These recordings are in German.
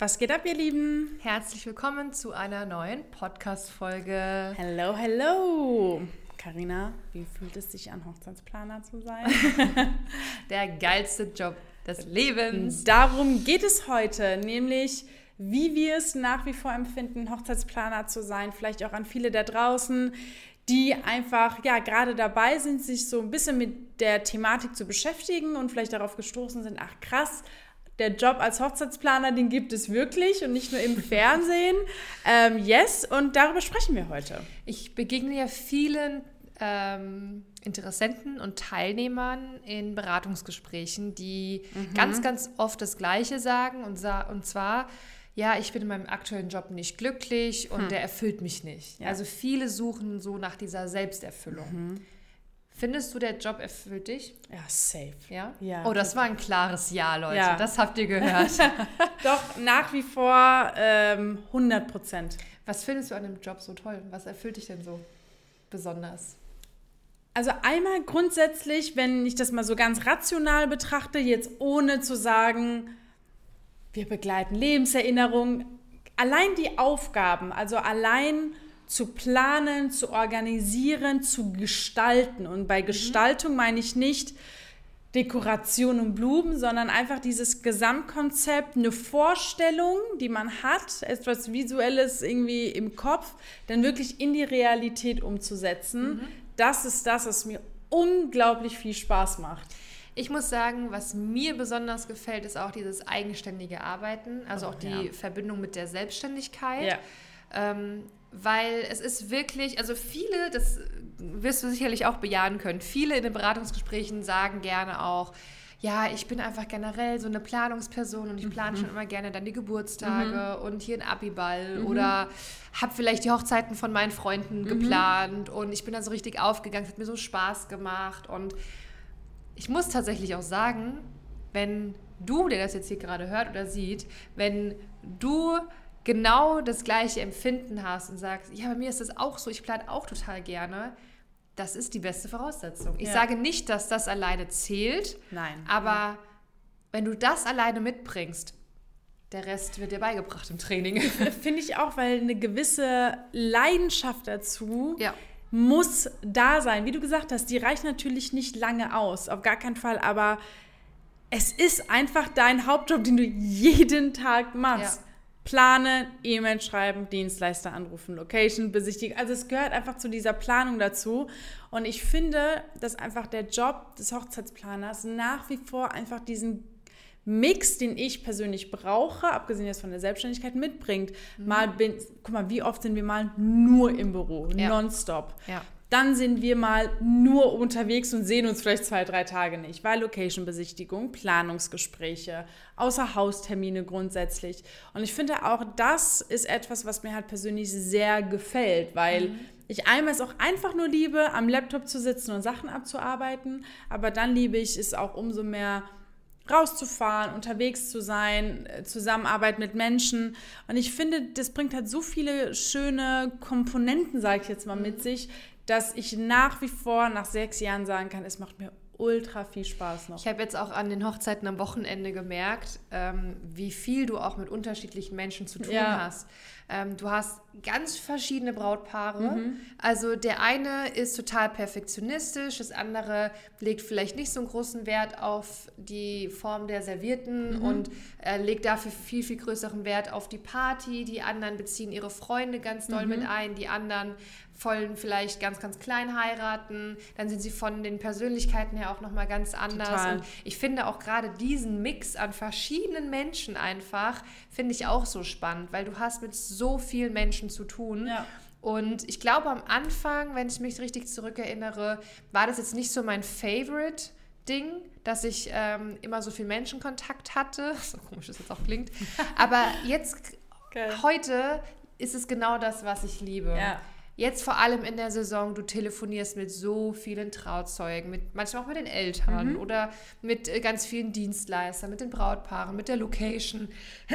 Was geht ab, ihr Lieben? Herzlich willkommen zu einer neuen Podcast-Folge. Hello, hello. Karina, wie fühlt es sich an, Hochzeitsplaner zu sein? Der geilste Job des Lebens. Darum geht es heute, nämlich wie wir es nach wie vor empfinden, Hochzeitsplaner zu sein. Vielleicht auch an viele da draußen, die einfach ja gerade dabei sind, sich so ein bisschen mit der Thematik zu beschäftigen und vielleicht darauf gestoßen sind, ach krass, der Job als Hochzeitsplaner, den gibt es wirklich und nicht nur im Fernsehen. Ähm, yes, und darüber sprechen wir heute. Ich begegne ja vielen ähm, Interessenten und Teilnehmern in Beratungsgesprächen, die mhm. ganz, ganz oft das Gleiche sagen und, sa und zwar, ja, ich bin in meinem aktuellen Job nicht glücklich und hm. der erfüllt mich nicht. Ja. Also viele suchen so nach dieser Selbsterfüllung. Mhm. Findest du, der Job erfüllt dich? Ja, safe. Ja? ja. Oh, das war ein klares Ja, Leute. Ja. Das habt ihr gehört. Doch, nach wie vor ähm, 100 Prozent. Was findest du an dem Job so toll? Was erfüllt dich denn so besonders? Also einmal grundsätzlich, wenn ich das mal so ganz rational betrachte, jetzt ohne zu sagen, wir begleiten Lebenserinnerungen, allein die Aufgaben, also allein zu planen, zu organisieren, zu gestalten. Und bei mhm. Gestaltung meine ich nicht Dekoration und Blumen, sondern einfach dieses Gesamtkonzept, eine Vorstellung, die man hat, etwas Visuelles irgendwie im Kopf, dann wirklich in die Realität umzusetzen. Mhm. Das ist das, was mir unglaublich viel Spaß macht. Ich muss sagen, was mir besonders gefällt, ist auch dieses eigenständige Arbeiten, also oh, auch die ja. Verbindung mit der Selbstständigkeit. Ja. Ähm, weil es ist wirklich, also viele, das wirst du sicherlich auch bejahen können, viele in den Beratungsgesprächen sagen gerne auch, ja, ich bin einfach generell so eine Planungsperson und ich plane mhm. schon immer gerne dann die Geburtstage mhm. und hier ein Abiball mhm. oder habe vielleicht die Hochzeiten von meinen Freunden mhm. geplant und ich bin da so richtig aufgegangen, es hat mir so Spaß gemacht und ich muss tatsächlich auch sagen, wenn du, der das jetzt hier gerade hört oder sieht, wenn du genau das gleiche Empfinden hast und sagst, ja, bei mir ist das auch so, ich plane auch total gerne, das ist die beste Voraussetzung. Ich ja. sage nicht, dass das alleine zählt. Nein. Aber wenn du das alleine mitbringst, der Rest wird dir beigebracht im Training. Finde ich auch, weil eine gewisse Leidenschaft dazu ja. muss da sein. Wie du gesagt hast, die reicht natürlich nicht lange aus, auf gar keinen Fall, aber es ist einfach dein Hauptjob, den du jeden Tag machst. Planen, E-Mail schreiben, Dienstleister anrufen, Location besichtigen. Also es gehört einfach zu dieser Planung dazu. Und ich finde, dass einfach der Job des Hochzeitsplaners nach wie vor einfach diesen Mix, den ich persönlich brauche, abgesehen jetzt von der Selbstständigkeit, mitbringt. Mhm. Mal bin, guck mal, wie oft sind wir mal nur im Büro, ja. nonstop. Ja. Dann sind wir mal nur unterwegs und sehen uns vielleicht zwei, drei Tage nicht, weil Location-Besichtigung, Planungsgespräche, Außerhaustermine grundsätzlich. Und ich finde auch, das ist etwas, was mir halt persönlich sehr gefällt, weil mhm. ich einmal es auch einfach nur liebe, am Laptop zu sitzen und Sachen abzuarbeiten, aber dann liebe ich es auch umso mehr rauszufahren, unterwegs zu sein, äh, Zusammenarbeit mit Menschen. Und ich finde, das bringt halt so viele schöne Komponenten, sage ich jetzt mal, mit mhm. sich, dass ich nach wie vor nach sechs Jahren sagen kann, es macht mir ultra viel Spaß noch. Ich habe jetzt auch an den Hochzeiten am Wochenende gemerkt, ähm, wie viel du auch mit unterschiedlichen Menschen zu tun ja. hast. Ähm, du hast ganz verschiedene Brautpaare. Mhm. Also der eine ist total perfektionistisch, das andere legt vielleicht nicht so einen großen Wert auf die Form der Servierten mhm. und äh, legt dafür viel, viel größeren Wert auf die Party. Die anderen beziehen ihre Freunde ganz doll mhm. mit ein. Die anderen wollen vielleicht ganz, ganz klein heiraten. Dann sind sie von den Persönlichkeiten her auch nochmal ganz anders. Total. Und ich finde auch gerade diesen Mix an verschiedenen Menschen einfach, finde ich auch so spannend, weil du hast mit so vielen Menschen zu tun. Ja. Und ich glaube, am Anfang, wenn ich mich richtig zurückerinnere, war das jetzt nicht so mein Favorite. Ding, dass ich ähm, immer so viel Menschenkontakt hatte, so komisch das jetzt auch klingt, aber jetzt, okay. heute ist es genau das, was ich liebe. Ja. Jetzt vor allem in der Saison, du telefonierst mit so vielen Trauzeugen, mit, manchmal auch mit den Eltern mhm. oder mit äh, ganz vielen Dienstleistern, mit den Brautpaaren, mit der Location.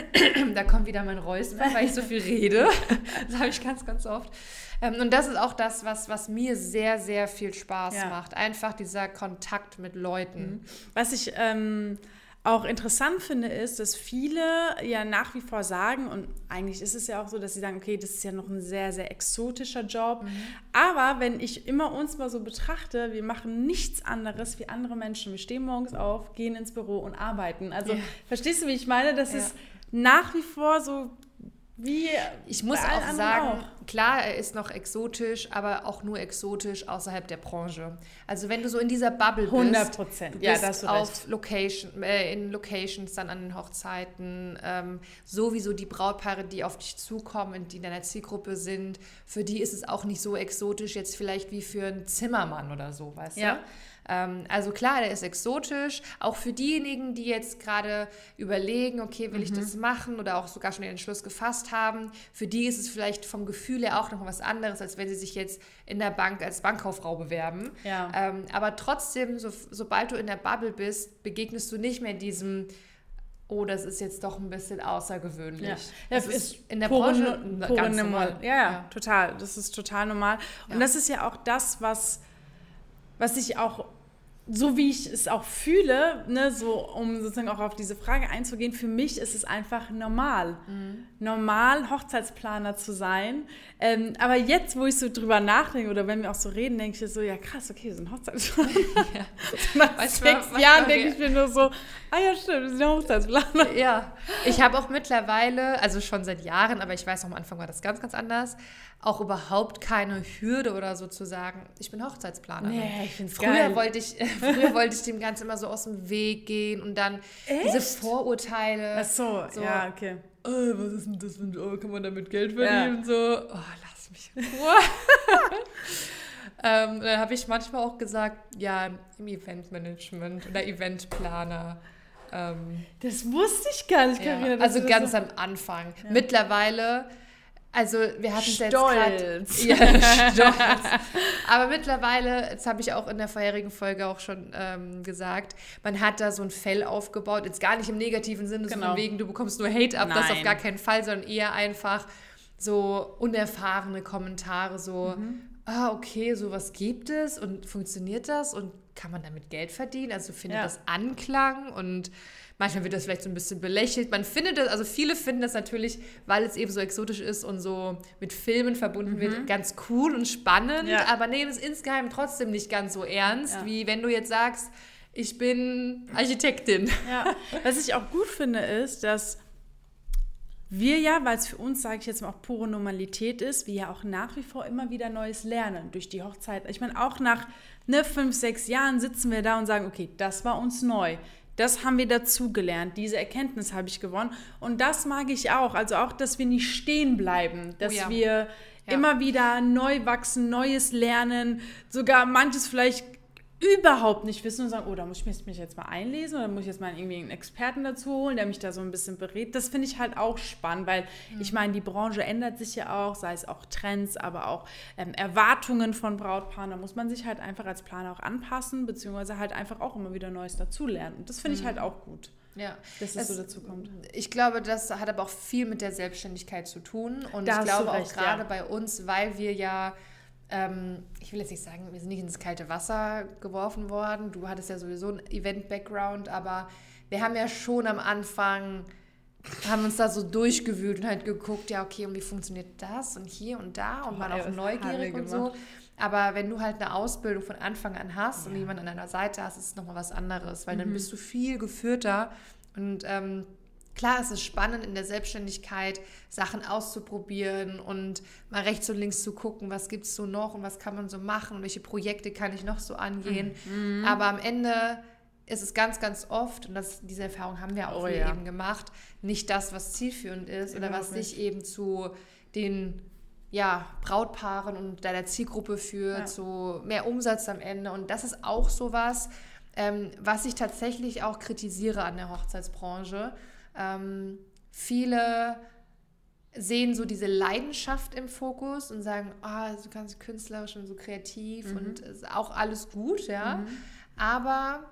da kommt wieder mein Räusper, weil ich so viel rede. das habe ich ganz, ganz oft. Ähm, und das ist auch das, was, was mir sehr, sehr viel Spaß ja. macht. Einfach dieser Kontakt mit Leuten. Mhm. Was ich ähm, auch interessant finde, ist, dass viele ja nach wie vor sagen, und eigentlich ist es ja auch so, dass sie sagen, okay, das ist ja noch ein sehr, sehr exotischer Job. Mhm. Aber wenn ich immer uns mal so betrachte, wir machen nichts anderes wie andere Menschen. Wir stehen morgens auf, gehen ins Büro und arbeiten. Also ja. verstehst du, wie ich meine? Das ja. ist nach wie vor so wie ich muss auch sagen, auch. klar, er ist noch exotisch, aber auch nur exotisch außerhalb der Branche. Also wenn du so in dieser Bubble bist, 100 Prozent, ja, das du auf recht. Location, äh, in Locations dann an den Hochzeiten, ähm, sowieso die Brautpaare, die auf dich zukommen, die in deiner Zielgruppe sind, für die ist es auch nicht so exotisch jetzt vielleicht wie für einen Zimmermann oder so, weißt ja. du? Ähm, also klar, der ist exotisch. Auch für diejenigen, die jetzt gerade überlegen, okay, will mhm. ich das machen oder auch sogar schon den Entschluss gefasst haben, für die ist es vielleicht vom Gefühl her auch noch was anderes, als wenn sie sich jetzt in der Bank als Bankkauffrau bewerben. Ja. Ähm, aber trotzdem, so, sobald du in der Bubble bist, begegnest du nicht mehr diesem oh, das ist jetzt doch ein bisschen außergewöhnlich. Ja, das, ist, ist in der Branche ganz normal. Ja, ja, total. Das ist total normal. Und ja. das ist ja auch das, was, was ich auch so wie ich es auch fühle, ne, so um sozusagen auch auf diese Frage einzugehen, für mich ist es einfach normal, mhm. Normal Hochzeitsplaner zu sein. Ähm, aber jetzt, wo ich so drüber nachdenke oder wenn wir auch so reden, denke ich so, ja krass, okay, wir sind Hochzeitsplaner. Ja. Nach weißt sechs mal, Jahren denke ich mir nur so, ah ja stimmt, wir sind Hochzeitsplaner. Ja, ich habe auch mittlerweile, also schon seit Jahren, aber ich weiß, am Anfang war das ganz, ganz anders, auch überhaupt keine Hürde oder so zu sagen, ich bin Hochzeitsplanerin. Nee, ich finde früher geil. wollte ich Früher wollte ich dem Ganzen immer so aus dem Weg gehen und dann Echt? diese Vorurteile. Ach so, so ja, okay. Oh, was ist denn das? Für, oh, kann man damit Geld verdienen? Ja. So, oh, lass mich in Ruhe. ähm, dann habe ich manchmal auch gesagt, ja, im Eventmanagement oder Eventplaner. Ähm, das wusste ich gar nicht, Carina. Ja, also ganz so am Anfang. Mittlerweile also wir hatten es jetzt gerade. Ja, stolz. Aber mittlerweile, das habe ich auch in der vorherigen Folge auch schon ähm, gesagt, man hat da so ein Fell aufgebaut, jetzt gar nicht im negativen Sinne, genau. so von wegen, du bekommst nur Hate ab, Nein. das auf gar keinen Fall, sondern eher einfach so unerfahrene Kommentare, so, mhm. ah, okay, sowas gibt es und funktioniert das und kann man damit Geld verdienen? Also findet ja. das Anklang und Manchmal wird das vielleicht so ein bisschen belächelt. Man findet das, also viele finden das natürlich, weil es eben so exotisch ist und so mit Filmen verbunden mhm. wird, ganz cool und spannend, ja. aber nehmen es insgeheim trotzdem nicht ganz so ernst, ja. wie wenn du jetzt sagst, ich bin Architektin. Ja, was ich auch gut finde, ist, dass wir ja, weil es für uns, sage ich jetzt mal, auch pure Normalität ist, wir ja auch nach wie vor immer wieder Neues lernen durch die Hochzeit. Ich meine, auch nach ne, fünf, sechs Jahren sitzen wir da und sagen, okay, das war uns neu. Das haben wir dazugelernt. Diese Erkenntnis habe ich gewonnen. Und das mag ich auch. Also auch, dass wir nicht stehen bleiben, dass oh ja. wir ja. immer wieder neu wachsen, Neues lernen, sogar manches vielleicht überhaupt nicht wissen und sagen, oh, da muss ich mich jetzt mal einlesen oder muss ich jetzt mal irgendwie einen Experten dazu holen, der mich da so ein bisschen berät. Das finde ich halt auch spannend, weil mhm. ich meine, die Branche ändert sich ja auch, sei es auch Trends, aber auch ähm, Erwartungen von Brautpaaren. Da muss man sich halt einfach als Planer auch anpassen, beziehungsweise halt einfach auch immer wieder Neues dazulernen. Und das finde ich mhm. halt auch gut. Ja, dass es, es so dazu kommt. Ich glaube, das hat aber auch viel mit der Selbstständigkeit zu tun. Und da ich glaube recht, auch gerade ja. bei uns, weil wir ja ähm, ich will jetzt nicht sagen, wir sind nicht ins kalte Wasser geworfen worden. Du hattest ja sowieso einen Event-Background, aber wir haben ja schon am Anfang, haben uns da so durchgewühlt und halt geguckt, ja, okay, und wie funktioniert das und hier und da und oh, waren auch neugierig und so. Aber wenn du halt eine Ausbildung von Anfang an hast ja. und jemand an deiner Seite hast, ist es nochmal was anderes, weil mhm. dann bist du viel geführter und ähm, Klar, es ist spannend in der Selbstständigkeit, Sachen auszuprobieren und mal rechts und links zu gucken, was gibt es so noch und was kann man so machen und welche Projekte kann ich noch so angehen. Mhm. Aber am Ende ist es ganz, ganz oft, und das, diese Erfahrung haben wir auch oh, ja. eben gemacht, nicht das, was zielführend ist oder was dich eben zu den ja, Brautpaaren und deiner Zielgruppe führt, ja. zu mehr Umsatz am Ende. Und das ist auch so was, ähm, was ich tatsächlich auch kritisiere an der Hochzeitsbranche ähm, viele sehen so diese Leidenschaft im Fokus und sagen, ah, oh, so ganz künstlerisch und so kreativ mhm. und ist auch alles gut, ja. Mhm. Aber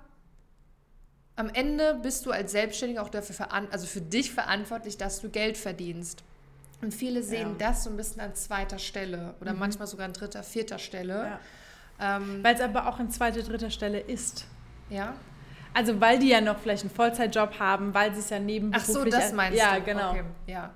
am Ende bist du als Selbstständiger auch dafür also für dich verantwortlich, dass du Geld verdienst. Und viele sehen ja. das so ein bisschen an zweiter Stelle oder mhm. manchmal sogar an dritter, vierter Stelle. Ja. Ähm, Weil es aber auch an zweiter, dritter Stelle ist. Ja. Also weil die ja noch vielleicht einen Vollzeitjob haben, weil sie es ja nebenberuflich... Ach so, das meinst ja, du? Ja, genau. Okay, ja.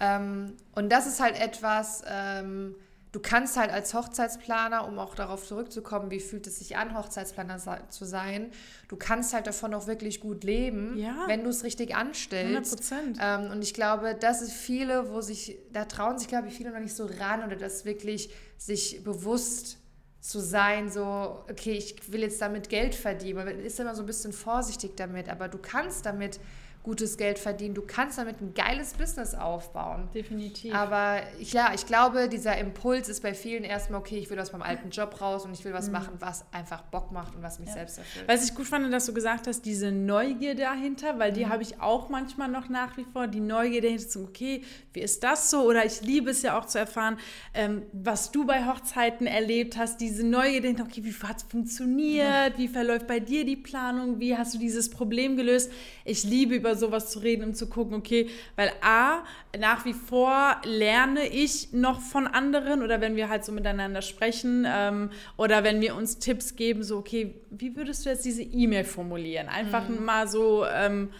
Ähm, und das ist halt etwas... Ähm, du kannst halt als Hochzeitsplaner, um auch darauf zurückzukommen, wie fühlt es sich an, Hochzeitsplaner zu sein, du kannst halt davon auch wirklich gut leben, ja. wenn du es richtig anstellst. 100% ähm, und ich glaube, das ist viele, wo sich, da trauen sich, glaube ich, viele noch nicht so ran oder das wirklich sich bewusst zu sein, so, okay, ich will jetzt damit Geld verdienen. Man ist immer so ein bisschen vorsichtig damit, aber du kannst damit gutes Geld verdienen. Du kannst damit ein geiles Business aufbauen. Definitiv. Aber ja, ich glaube, dieser Impuls ist bei vielen erstmal, okay, ich will aus meinem alten Job raus und ich will was mhm. machen, was einfach Bock macht und was mich ja. selbst erfüllt. Was ich gut fand, dass du gesagt hast, diese Neugier dahinter, weil die mhm. habe ich auch manchmal noch nach wie vor, die Neugier dahinter zu, okay, wie ist das so? Oder ich liebe es ja auch zu erfahren, ähm, was du bei Hochzeiten erlebt hast, diese Neugier dahinter, okay, wie hat es funktioniert? Mhm. Wie verläuft bei dir die Planung? Wie hast du dieses Problem gelöst? Ich liebe über sowas zu reden, um zu gucken, okay, weil A, nach wie vor lerne ich noch von anderen oder wenn wir halt so miteinander sprechen ähm, oder wenn wir uns Tipps geben, so, okay, wie würdest du jetzt diese E-Mail formulieren? Einfach mhm. mal so, ähm,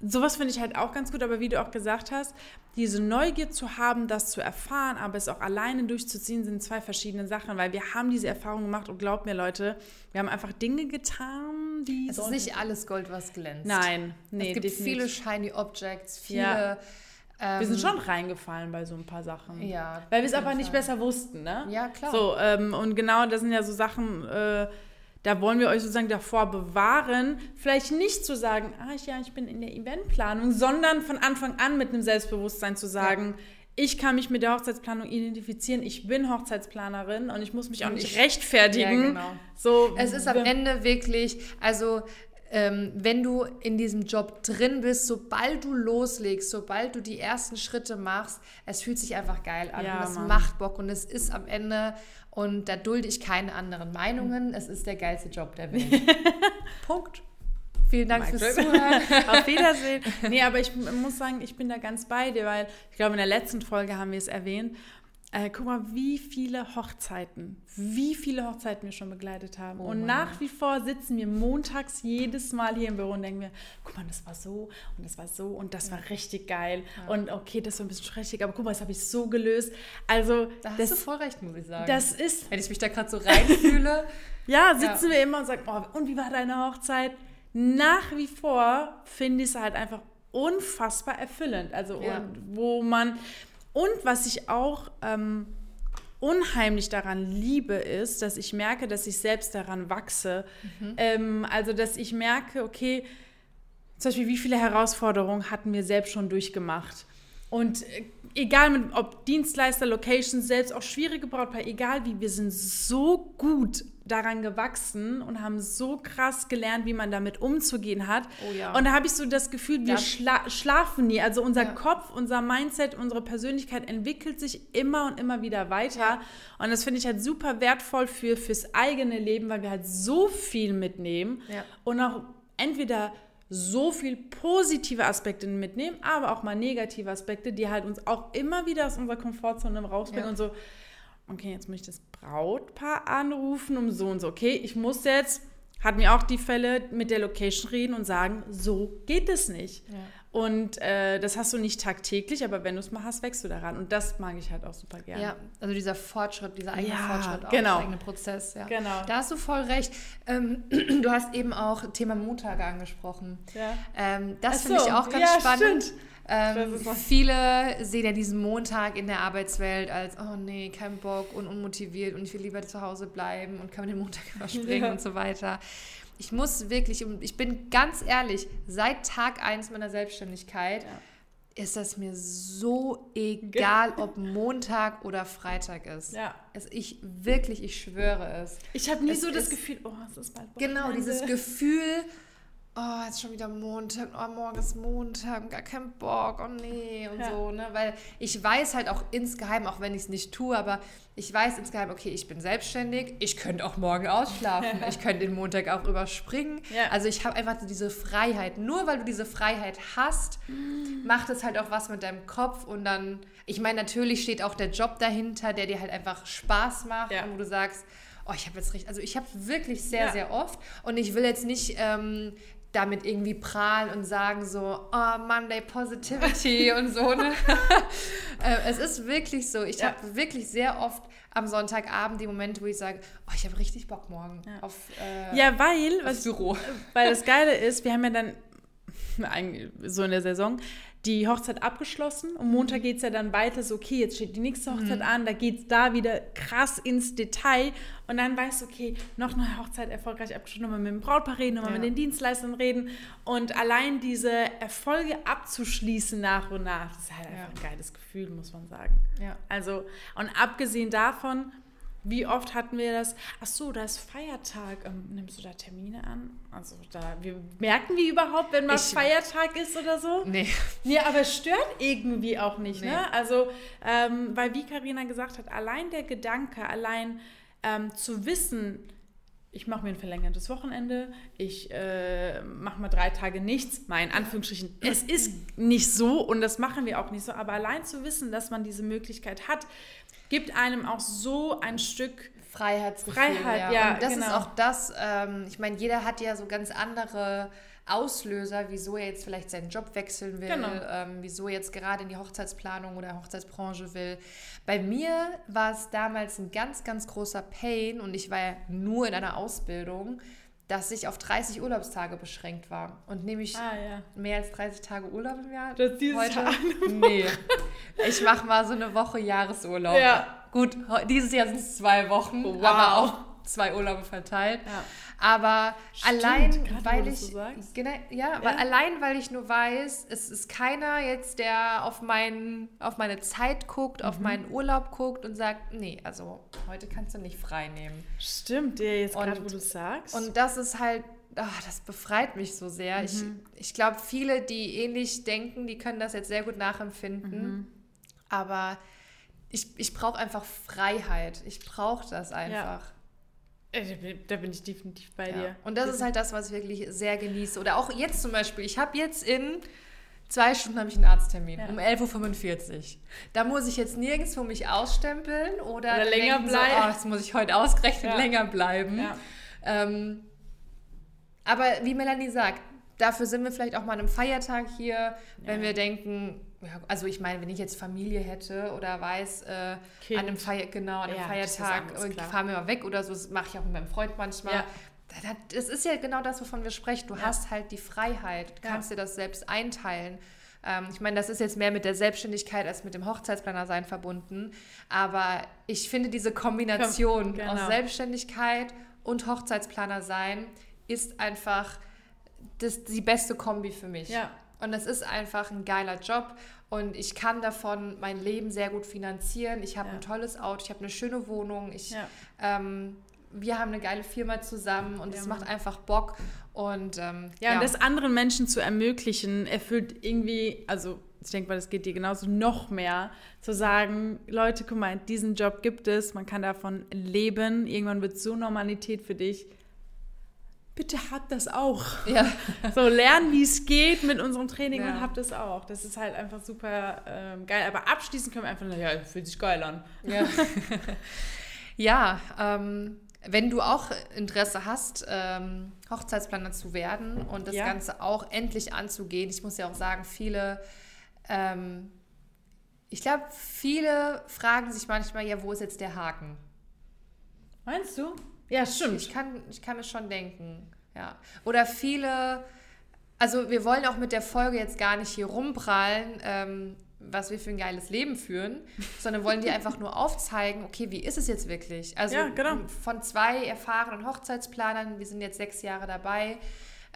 sowas finde ich halt auch ganz gut, aber wie du auch gesagt hast, diese Neugier zu haben, das zu erfahren, aber es auch alleine durchzuziehen, sind zwei verschiedene Sachen, weil wir haben diese Erfahrung gemacht und glaubt mir, Leute, wir haben einfach Dinge getan, die. Es ist nicht alles Gold, was glänzt. Nein, nee. Es gibt definitiv. viele Shiny Objects, viele. Ja. Ähm, wir sind schon reingefallen bei so ein paar Sachen. Ja. Weil wir es aber nicht besser wussten, ne? Ja, klar. So, ähm, und genau das sind ja so Sachen. Äh, da wollen wir euch sozusagen davor bewahren, vielleicht nicht zu sagen, ah ja, ich bin in der Eventplanung, sondern von Anfang an mit einem Selbstbewusstsein zu sagen, ja. ich kann mich mit der Hochzeitsplanung identifizieren, ich bin Hochzeitsplanerin und ich muss mich auch nicht ich, rechtfertigen. Ja, genau. so, es ist am Ende wirklich, also ähm, wenn du in diesem Job drin bist, sobald du loslegst, sobald du die ersten Schritte machst, es fühlt sich einfach geil an ja, und es macht Bock und es ist am Ende und da dulde ich keine anderen Meinungen. Es ist der geilste Job der Welt. Punkt. Vielen Dank Mike fürs Zuhören. Auf Wiedersehen. Nee, aber ich muss sagen, ich bin da ganz bei dir, weil ich glaube, in der letzten Folge haben wir es erwähnt. Äh, guck mal, wie viele Hochzeiten, wie viele Hochzeiten wir schon begleitet haben. Oh und nach wie vor sitzen wir montags jedes Mal hier im Büro und denken wir, guck mal, das war so und das war so und das ja. war richtig geil. Ja. Und okay, das war ein bisschen stressig, aber guck mal, das habe ich so gelöst. Also, da hast das, du voll recht, muss ich sagen. Das ist. Wenn ich mich da gerade so reinfühle. ja, sitzen ja. wir immer und sagen, oh, und wie war deine Hochzeit? Nach wie vor finde ich es halt einfach unfassbar erfüllend. Also, wo man und was ich auch ähm, unheimlich daran liebe, ist, dass ich merke, dass ich selbst daran wachse. Mhm. Ähm, also, dass ich merke, okay, zum Beispiel, wie viele Herausforderungen hatten wir selbst schon durchgemacht. Und äh, egal mit, ob Dienstleister, Locations, selbst auch schwierige Brautpaare, egal wie, wir sind so gut daran gewachsen und haben so krass gelernt, wie man damit umzugehen hat. Oh ja. Und da habe ich so das Gefühl, wir ja. schla schlafen nie. Also unser ja. Kopf, unser Mindset, unsere Persönlichkeit entwickelt sich immer und immer wieder weiter. Und das finde ich halt super wertvoll für fürs eigene Leben, weil wir halt so viel mitnehmen und auch entweder so viel positive Aspekte mitnehmen, aber auch mal negative Aspekte, die halt uns auch immer wieder aus unserer Komfortzone rausbringen und so okay, jetzt muss ich das Brautpaar anrufen um so und so. Okay, ich muss jetzt, hatten wir auch die Fälle, mit der Location reden und sagen, so geht es nicht. Ja. Und äh, das hast du nicht tagtäglich, aber wenn du es mal hast, wächst du daran. Und das mag ich halt auch super gerne. Ja, also dieser Fortschritt, dieser eigene ja, Fortschritt, auch genau. der eigene Prozess. Ja. Genau. Da hast du voll recht. Ähm, du hast eben auch Thema Montage angesprochen. Ja. Ähm, das finde ich auch ganz ja, spannend. Stimmt. Ähm, viele sehen ja diesen Montag in der Arbeitswelt als, oh nee, kein Bock und unmotiviert und ich will lieber zu Hause bleiben und kann den Montag überspringen ja. und so weiter. Ich muss wirklich, ich bin ganz ehrlich, seit Tag 1 meiner Selbstständigkeit ja. ist das mir so egal, ob Montag oder Freitag ist. Ja. Es, ich wirklich, ich schwöre es. Ich habe nie es so das Gefühl, oh, es ist bald Wochenende. Genau, dieses Gefühl, oh, jetzt schon wieder Montag, oh, morgen ist Montag, gar kein Bock, oh nee und ja. so, ne? Weil ich weiß halt auch insgeheim, auch wenn ich es nicht tue, aber ich weiß insgeheim, okay, ich bin selbstständig, ich könnte auch morgen ausschlafen, ich könnte den Montag auch überspringen. Ja. Also ich habe einfach diese Freiheit. Nur weil du diese Freiheit hast, mm. macht es halt auch was mit deinem Kopf und dann, ich meine, natürlich steht auch der Job dahinter, der dir halt einfach Spaß macht ja. und wo du sagst, oh, ich habe jetzt richtig, also ich habe wirklich sehr, ja. sehr oft und ich will jetzt nicht ähm, damit irgendwie prahlen und sagen so, oh, Monday Positivity und so. Ne? äh, es ist wirklich so. Ich ja. habe wirklich sehr oft am Sonntagabend die Momente, wo ich sage, oh, ich habe richtig Bock morgen ja. auf äh, Ja, weil, was, Büro. Weil das Geile ist, wir haben ja dann so in der Saison die Hochzeit abgeschlossen und Montag geht es ja dann weiter, so okay, jetzt steht die nächste Hochzeit mhm. an, da geht es da wieder krass ins Detail und dann weißt du, okay, noch eine Hochzeit erfolgreich abgeschlossen, nochmal mit dem Brautpaar reden, nochmal ja. mit den Dienstleistern reden und allein diese Erfolge abzuschließen nach und nach, das ist halt ja. einfach ein geiles Gefühl, muss man sagen. Ja. Also, und abgesehen davon, wie oft hatten wir das? Ach so, da ist Feiertag. Ähm, nimmst du da Termine an? Also da, wir merken wir überhaupt, wenn mal ich, Feiertag ist oder so? Nee. Nee, aber es stört irgendwie auch nicht, ne? nee. ne? Also, ähm, weil wie Karina gesagt hat, allein der Gedanke, allein ähm, zu wissen, ich mache mir ein verlängertes Wochenende, ich äh, mache mal drei Tage nichts, mal in Anführungsstrichen. Es ist nicht so und das machen wir auch nicht so, aber allein zu wissen, dass man diese Möglichkeit hat, gibt einem auch so ein Stück Freiheitsgefühl. Freiheit, ja. ja und das genau. ist auch das, ähm, ich meine, jeder hat ja so ganz andere Auslöser, wieso er jetzt vielleicht seinen Job wechseln will, genau. ähm, wieso er jetzt gerade in die Hochzeitsplanung oder Hochzeitsbranche will. Bei mir war es damals ein ganz, ganz großer Pain und ich war ja nur in einer Ausbildung dass ich auf 30 Urlaubstage beschränkt war. Und nehme ich ah, ja. mehr als 30 Tage Urlaub im Jahr das heute? Jahr nee. Ich mache mal so eine Woche Jahresurlaub. Ja. Gut, dieses Jahr sind es zwei Wochen, wow. aber auch zwei Urlaube verteilt. Ja. Aber Stimmt, allein, weil ich. Genau, ja, ja, weil allein, weil ich nur weiß, es ist keiner jetzt, der auf, mein, auf meine Zeit guckt, mhm. auf meinen Urlaub guckt und sagt, nee, also heute kannst du nicht frei nehmen. Stimmt, ja, jetzt gerade, wo du sagst. Und das ist halt ach, das befreit mich so sehr. Mhm. Ich, ich glaube, viele, die ähnlich denken, die können das jetzt sehr gut nachempfinden. Mhm. Aber ich, ich brauche einfach Freiheit. Ich brauche das einfach. Ja. Äh, da bin ich definitiv bei ja. dir. Und das ist halt das, was ich wirklich sehr genieße. Oder auch jetzt zum Beispiel, ich habe jetzt in zwei Stunden habe ich einen Arzttermin ja. um 11.45 Uhr. Da muss ich jetzt nirgendwo mich ausstempeln oder, oder länger bleiben. So, oh, jetzt muss ich heute ausgerechnet ja. länger bleiben. Ja. Ähm, aber wie Melanie sagt, dafür sind wir vielleicht auch mal an einem Feiertag hier, wenn wir denken, ja, also ich meine, wenn ich jetzt Familie hätte oder weiß, äh, an einem, Feier, genau, an einem ja, Feiertag fahren wir mal weg oder so, das mache ich auch mit meinem Freund manchmal. Das ist ja genau das, wovon wir sprechen. Du hast halt die Freiheit, du kannst dir das selbst einteilen. Ähm, ich meine, das ist jetzt mehr mit der Selbstständigkeit als mit dem Hochzeitsplaner sein verbunden. Aber ich finde diese Kombination genau. aus Selbstständigkeit und Hochzeitsplaner sein ist einfach das, die beste Kombi für mich. Ja. Und es ist einfach ein geiler Job und ich kann davon mein Leben sehr gut finanzieren. Ich habe ja. ein tolles Auto, ich habe eine schöne Wohnung, ich, ja. ähm, wir haben eine geile Firma zusammen und es macht einfach Bock. Und ähm, ja, ja, und das anderen Menschen zu ermöglichen, erfüllt irgendwie, also ich denke mal, das geht dir genauso noch mehr, zu sagen, Leute, guck mal, diesen Job gibt es, man kann davon leben, irgendwann wird so Normalität für dich bitte habt das auch. Ja. So lernen, wie es geht mit unserem Training ja. und habt es auch. Das ist halt einfach super ähm, geil. Aber abschließend können wir einfach, ja, fühlt sich geil an. Ja, ja ähm, wenn du auch Interesse hast, ähm, Hochzeitsplaner zu werden und das ja. Ganze auch endlich anzugehen, ich muss ja auch sagen, viele, ähm, ich glaube, viele fragen sich manchmal, ja, wo ist jetzt der Haken? Meinst du? Ja, stimmt. Ich kann, ich kann mir schon denken. Ja. Oder viele, also wir wollen auch mit der Folge jetzt gar nicht hier rumprallen, ähm, was wir für ein geiles Leben führen, sondern wollen dir einfach nur aufzeigen, okay, wie ist es jetzt wirklich? Also ja, genau. von zwei erfahrenen Hochzeitsplanern, wir sind jetzt sechs Jahre dabei,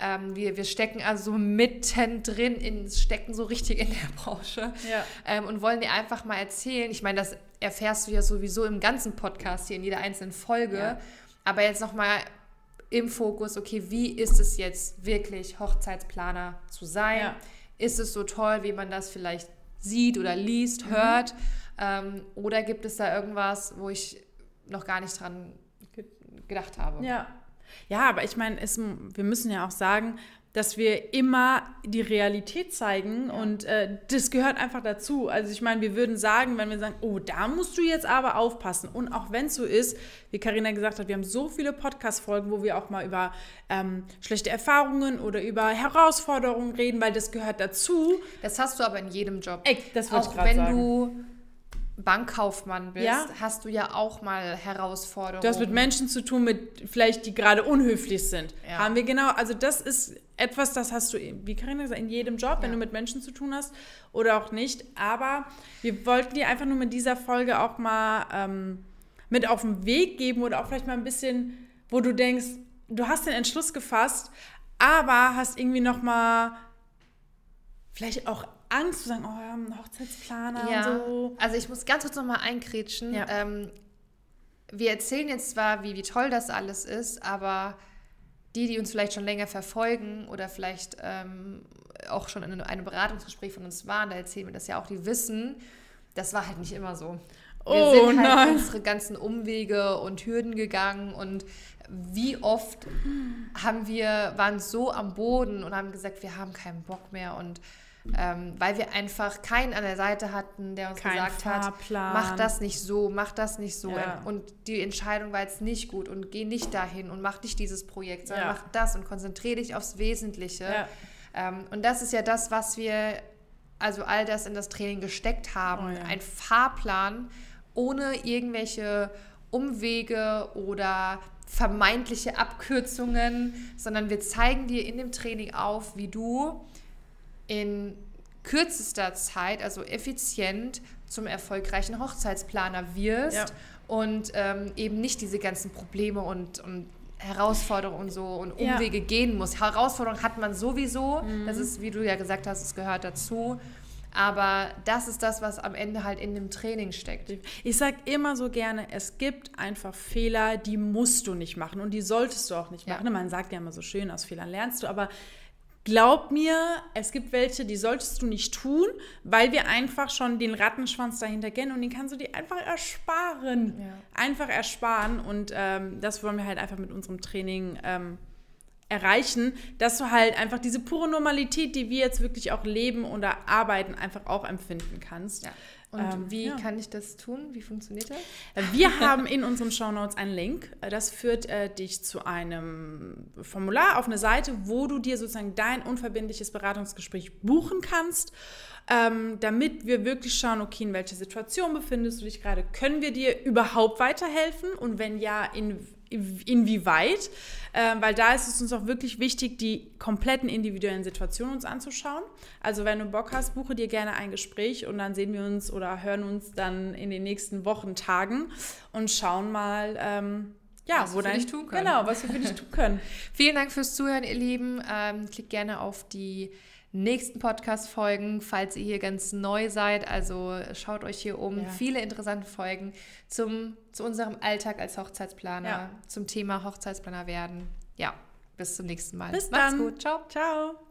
ähm, wir, wir stecken also mittendrin, in, stecken so richtig in der Branche ja. ähm, und wollen dir einfach mal erzählen. Ich meine, das erfährst du ja sowieso im ganzen Podcast hier in jeder einzelnen Folge. Ja. Aber jetzt nochmal im Fokus, okay, wie ist es jetzt wirklich, Hochzeitsplaner zu sein? Ja. Ist es so toll, wie man das vielleicht sieht oder liest, mhm. hört? Ähm, oder gibt es da irgendwas, wo ich noch gar nicht dran ge gedacht habe? Ja. Ja, aber ich meine, wir müssen ja auch sagen, dass wir immer die Realität zeigen und äh, das gehört einfach dazu. Also ich meine, wir würden sagen, wenn wir sagen, oh, da musst du jetzt aber aufpassen. Und auch wenn es so ist, wie Karina gesagt hat, wir haben so viele Podcast-Folgen, wo wir auch mal über ähm, schlechte Erfahrungen oder über Herausforderungen reden, weil das gehört dazu. Das hast du aber in jedem Job. Ey, das auch wenn sagen. du Bankkaufmann bist, ja. hast du ja auch mal Herausforderungen. Du hast mit Menschen zu tun, mit vielleicht die gerade unhöflich sind. Ja. Haben wir genau, also das ist etwas, das hast du, wie Karina gesagt, in jedem Job, wenn du mit Menschen zu tun hast oder auch nicht. Aber wir wollten dir einfach nur mit dieser Folge auch mal ähm, mit auf den Weg geben oder auch vielleicht mal ein bisschen, wo du denkst, du hast den Entschluss gefasst, aber hast irgendwie noch mal vielleicht auch Angst zu sagen, oh, wir haben einen Hochzeitsplaner ja. und so. Also ich muss ganz kurz nochmal einkrätschen. Ja. Ähm, wir erzählen jetzt zwar, wie, wie toll das alles ist, aber die, die uns vielleicht schon länger verfolgen oder vielleicht ähm, auch schon in einem Beratungsgespräch von uns waren, da erzählen wir das ja auch, die wissen, das war halt nicht immer so. Wir oh, sind halt nein. unsere ganzen Umwege und Hürden gegangen und wie oft haben wir, waren so am Boden und haben gesagt, wir haben keinen Bock mehr und ähm, weil wir einfach keinen an der Seite hatten, der uns Kein gesagt Fahrplan. hat, mach das nicht so, mach das nicht so. Ja. Und die Entscheidung war jetzt nicht gut und geh nicht dahin und mach nicht dieses Projekt, sondern ja. mach das und konzentriere dich aufs Wesentliche. Ja. Ähm, und das ist ja das, was wir, also all das in das Training gesteckt haben. Oh, Ein Fahrplan ohne irgendwelche Umwege oder vermeintliche Abkürzungen, sondern wir zeigen dir in dem Training auf, wie du in kürzester Zeit, also effizient, zum erfolgreichen Hochzeitsplaner wirst ja. und ähm, eben nicht diese ganzen Probleme und, und Herausforderungen und so und Umwege ja. gehen muss. Herausforderungen hat man sowieso. Mhm. Das ist, wie du ja gesagt hast, es gehört dazu. Aber das ist das, was am Ende halt in dem Training steckt. Ich sage immer so gerne, es gibt einfach Fehler, die musst du nicht machen und die solltest du auch nicht machen. Ja. Man sagt ja immer so schön, aus Fehlern lernst du, aber Glaub mir, es gibt welche, die solltest du nicht tun, weil wir einfach schon den Rattenschwanz dahinter kennen und den kannst du dir einfach ersparen. Ja. Einfach ersparen und ähm, das wollen wir halt einfach mit unserem Training ähm, erreichen, dass du halt einfach diese pure Normalität, die wir jetzt wirklich auch leben oder arbeiten, einfach auch empfinden kannst. Ja. Und ähm, wie ja. kann ich das tun? Wie funktioniert das? Wir haben in unseren Show Notes einen Link. Das führt äh, dich zu einem Formular auf eine Seite, wo du dir sozusagen dein unverbindliches Beratungsgespräch buchen kannst, ähm, damit wir wirklich schauen, okay, in welcher Situation befindest du dich gerade? Können wir dir überhaupt weiterhelfen? Und wenn ja, in inwieweit, äh, weil da ist es uns auch wirklich wichtig, die kompletten individuellen Situationen uns anzuschauen. Also wenn du Bock hast, buche dir gerne ein Gespräch und dann sehen wir uns oder hören uns dann in den nächsten Wochen, Tagen und schauen mal, ähm, ja, was wo wir für dich tun können. Genau, was wir für dich tun können. Vielen Dank fürs Zuhören, ihr Lieben. Ähm, klickt gerne auf die nächsten Podcast-Folgen, falls ihr hier ganz neu seid. Also schaut euch hier um. Ja. Viele interessante Folgen zum, zu unserem Alltag als Hochzeitsplaner, ja. zum Thema Hochzeitsplaner werden. Ja, bis zum nächsten Mal. Bis Macht's dann. gut. Ciao. Ciao.